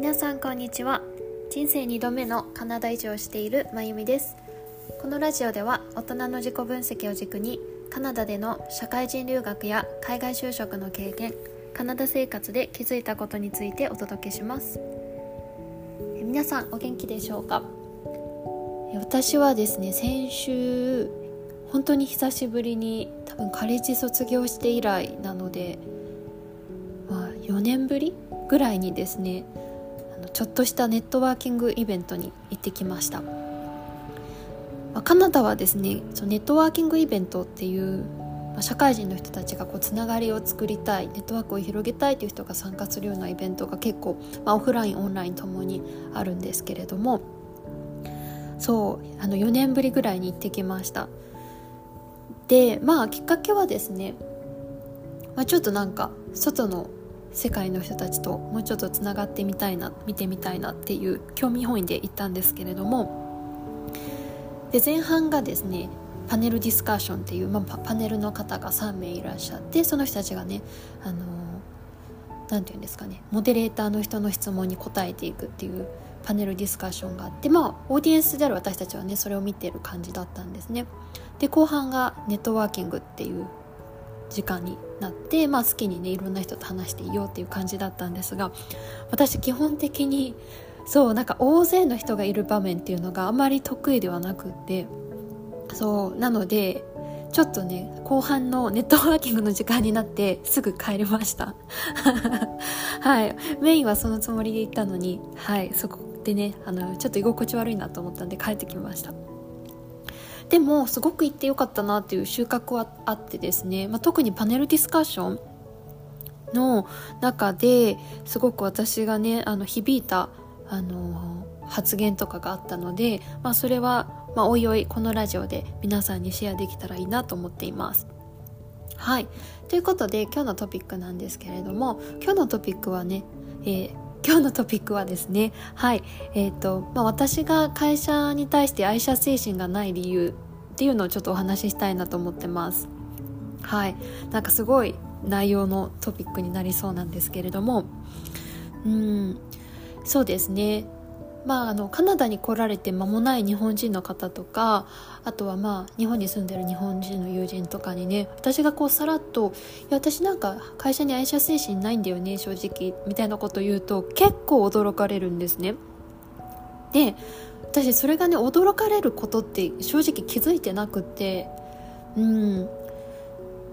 皆さんこんにちは。人生2度目のカナダ移住をしているまゆみです。このラジオでは大人の自己分析を軸にカナダでの社会人留学や海外就職の経験カナダ生活で気づいたことについてお届けします。皆さんお元気でしょうか？私はですね先週本当に久しぶりに多分カレッジ卒業して以来なので、まあ、4年ぶりぐらいにですねちょっとしたネットワーキングイベントに行ってきました、まあ、カナダはですねそのネットワーキングイベントっていう、ま、社会人の人たちがこうつながりを作りたいネットワークを広げたいという人が参加するようなイベントが結構、まあ、オフラインオンラインともにあるんですけれどもそうあの4年ぶりぐらいに行ってきました。でまあきっかけはですね、まあ、ちょっとなんか外の世界の人たちともうちょっとつながってみたいな見てみたいなっていう興味本位で行ったんですけれどもで前半がですねパネルディスカッションっていう、まあ、パネルの方が3名いらっしゃってその人たちがねあの何て言うんですかねモデレーターの人の質問に答えていくっていうパネルディスカッションがあってまあオーディエンスである私たちはねそれを見てる感じだったんですね。で後半がネットワーキングっていう時間になって、まあ、好きにねいろんな人と話していいよっていう感じだったんですが私基本的にそうなんか大勢の人がいる場面っていうのがあまり得意ではなくってそうなのでちょっとね後半のネットワーキングの時間になってすぐ帰りました。はい。メインはそのつもりで行ったのにはい。そこでねあのちょっと居心地悪いなと思ったんで帰ってきました。でもすごく行ってよかったなっていう収穫はあってですね、まあ、特にパネルディスカッションの中ですごく私がねあの響いたあの発言とかがあったので、まあ、それは、まあ、おいおいこのラジオで皆さんにシェアできたらいいなと思っています。はい。ということで今日のトピックなんですけれども今日のトピックはね、えー、今日のトピックはですねはい。えっ、ー、と、まあ、私が会社に対して愛社精神がない理由っていうのをちょっとお話ししたいなと思ってます。はい。なんかすごい内容のトピックになりそうなんですけれども。うん。そうですね。まあ、あのカナダに来られて間もない日本人の方とかあとはまあ日本に住んでる日本人の友人とかにね私がこうさらっと「いや私なんか会社に愛社精神ないんだよね正直」みたいなこと言うと結構驚かれるんですね。で私それがね驚かれることって正直気づいてなくてうん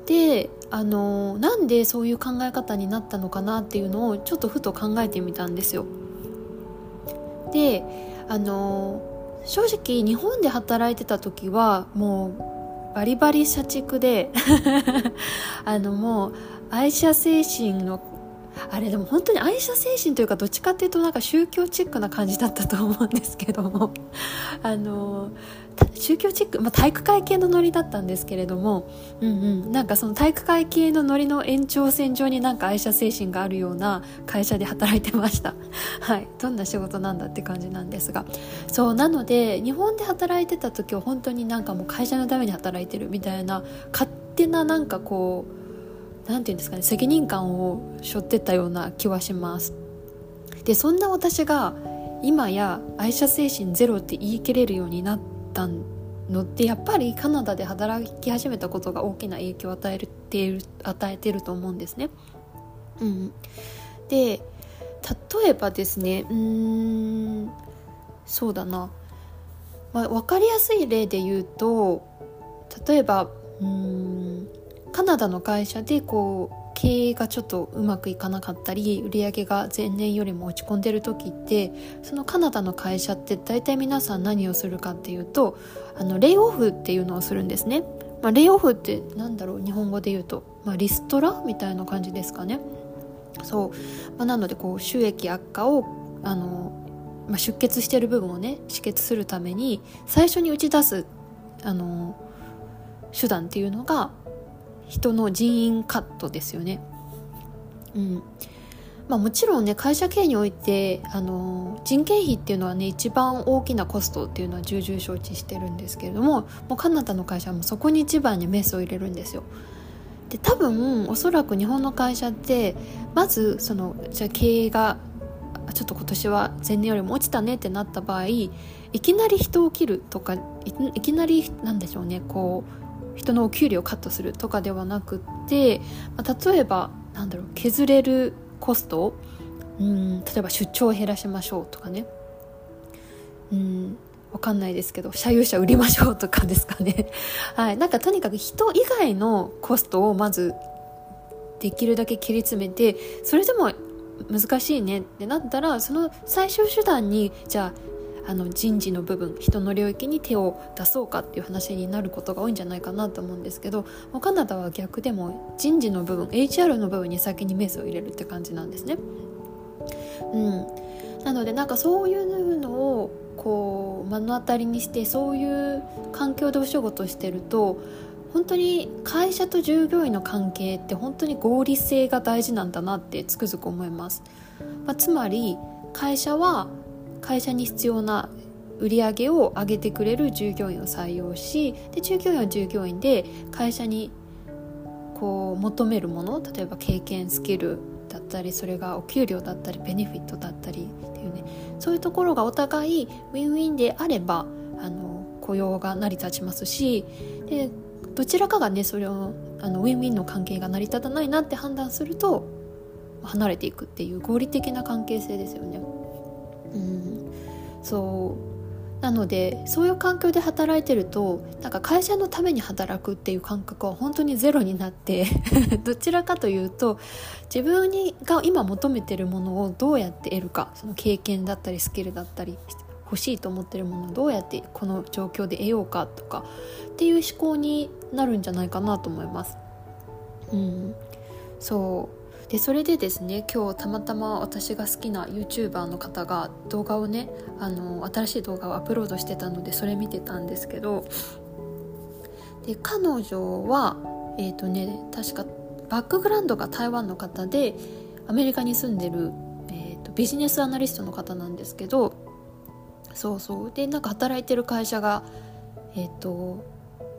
であのなんでそういう考え方になったのかなっていうのをちょっとふと考えてみたんですよ。であの正直日本で働いてた時はもうバリバリ社畜で あのもう愛社精神のあれでも本当に愛社精神というかどっちかっていうとなんか宗教チックな感じだったと思うんですけども。あの宗教チック、まあ、体育会系のノリだったんですけれども、うんうん、なんかその体育会系のノリの延長線上になんか愛社精神があるような会社で働いてました。はい。どんな仕事なんだって感じなんですが。そうなので日本で働いてた時は本当になんかもう会社のために働いてるみたいな勝手ななんかこう何て言うんですかね責任感を背負ってたような気はします。でそんな私が今や愛社精神ゼロって言い切れるようになったのってやっぱりカナダで働き始めたことが大きな影響を与えている与えてると思うんですね。うん、で例えばですねうんそうだな、まあ、分かりやすい例で言うと例えばうんカナダの会社でこう経営がちょっとうまくいかなかったり売り上げが前年よりも落ち込んでる時ってそのカナダの会社って大体皆さん何をするかっていうとあのレイオフっていうのをするんですね。まあ、レイオフってなんだろう日本語で言うと、まあ、リストラみたいな感じですかね。そう、まあ、なのでこう収益悪化をあの、まあ、出血してる部分をね止血するために最初に打ち出すあの手段っていうのが人の人員カットですよね。うんまあ、もちろんね会社経営においてあの人件費っていうのはね一番大きなコストっていうのは重々承知してるんですけれどももうカナダの会社はもそこに一番にメスを入れるんですよ。で多分おそらく日本の会社ってまずそのじゃあ経営がちょっと今年は前年よりも落ちたねってなった場合いきなり人を切るとかいきなりなんでしょうねこう人のお給料をカットするとかではなくて、まあ、例えばなんだろう削れるコストうん例えば出張を減らしましょうとかね。うんわかんないですけど社有車売りましょうとかですかね。はい。なんかとにかく人以外のコストをまずできるだけ切り詰めてそれでも難しいねってなったらその最終手段にじゃああの人事の部分人の領域に手を出そうかっていう話になることが多いんじゃないかなと思うんですけどカナダは逆でも人事の部分 HR の部分に先にメスを入れるって感じなんですね。うん、なのでなんかそういうのをこう目の当たりにしてそういう環境でお仕事してると本当に会社と従業員の関係って本当に合理性が大事なんだなってつくづく思います、まあ、つまり会社は会社に必要な売り上げを上げてくれる従業員を採用しで従業員は従業員で会社にこう求めるもの例えば経験スキルだったりそれがお給料だったりベネフィットだったりっていうねそういうところがお互いウィンウィンであればあの雇用が成り立ちますしでどちらかがねそれをあのウィンウィンの関係が成り立たないなって判断すると離れていくっていう合理的な関係性ですよね。うん、そう。なのでそういう環境で働いてるとなんか会社のために働くっていう感覚は本当にゼロになって どちらかというと自分にが今求めてるものをどうやって得るかその経験だったりスキルだったり欲しいと思ってるものをどうやってこの状況で得ようかとかっていう思考になるんじゃないかなと思います。うん、そう。でそれでですね今日たまたま私が好きな YouTuber の方が動画をねあの新しい動画をアップロードしてたのでそれ見てたんですけどで彼女はえっ、ー、とね確かバックグラウンドが台湾の方でアメリカに住んでる、えーとビジネスアナリストの方なんですけどそうそう。でなんか働いてる会社がえっ、ー、と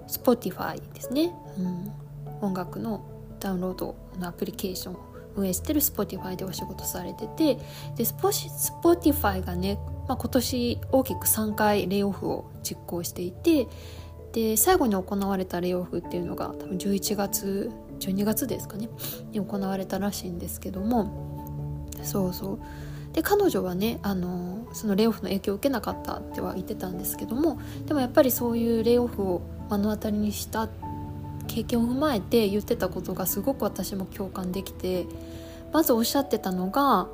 Spotify ですね、うん、音楽のダウンロードのアプリケーション運営してる Spotify でお仕事されててで Spotify がね、まあ、今年大きく3回レイオフを実行していてで最後に行われたレイオフっていうのが多分11月12月ですかねに行われたらしいんですけどもそうそう。で彼女はねあのそのレイオフの影響を受けなかったっては言ってたんですけどもでもやっぱりそういうレイオフを目の当たりにしたって経験を踏まえて言ってたことがすごく私も共感できてまずおっしゃってたのが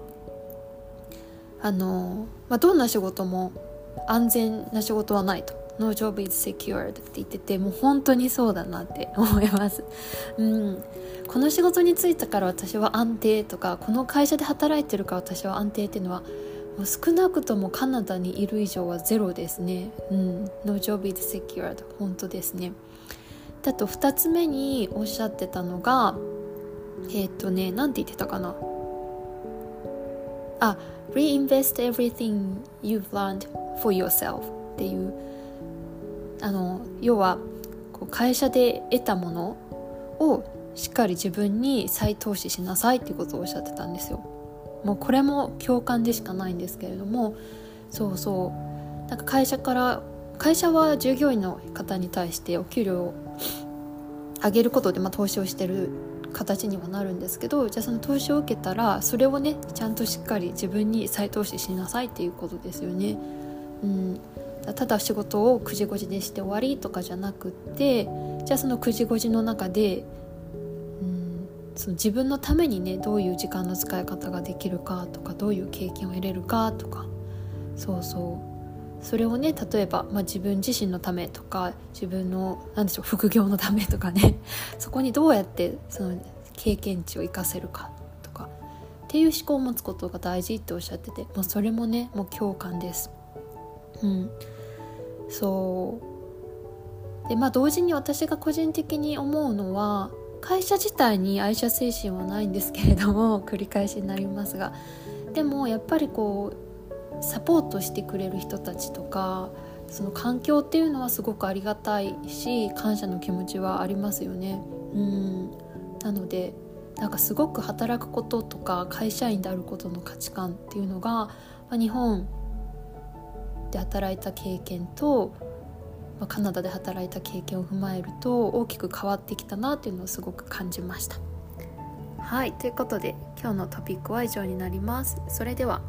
あの、まあ、どんな仕事も安全な仕事はないと No job is secured って言っててもう本当にそうだなって思います、うん、この仕事に就いたから私は安定とかこの会社で働いてるから私は安定っていうのはもう少なくともカナダにいる以上はゼロですね。うん。No job is secured. 本当ですね。だと2つ目におっしゃってたのが、えっ、ー、とね、なんて言ってたかな。あ、reinvest everything you've learned for yourself っていう、あの、要は、こう会社で得たものをしっかり自分に再投資しなさいっていうことをおっしゃってたんですよ。もうこれも共感でしかないんですけれどもそうそうなんか会社から会社は従業員の方に対してお給料上げることで、まあ、投資をしてる形にはなるんですけどじゃあその投資を受けたらそれをねちゃんとしっかり自分に再投資しなさいっていうことですよね。うん、ただ仕事を9時5時でして終わりとかじゃなくってじゃあその9時5時の中でうんその自分のためにねどういう時間の使い方ができるかとかどういう経験を得れるかとか。そうそう。それをね例えば、まあ、自分自身のためとか自分の何でしょう副業のためとかね そこにどうやってその経験値を生かせるかとかっていう思考を持つことが大事っておっしゃってて、まあ、それもねもう共感です。うん、そうでまあ同時に私が個人的に思うのは会社自体に愛社精神はないんですけれども繰り返しになりますがでもやっぱりこうサポートしてくれる人たちとかその環境っていうのはすごくありがたいし感謝の気持ちはありますよね。うんなのでなんかすごく働くこととか会社員であることの価値観っていうのが、まあ、日本で働いた経験と、まあ、カナダで働いた経験を踏まえると大きく変わってきたなっていうのをすごく感じました。はいということで今日のトピックは以上になります。それでは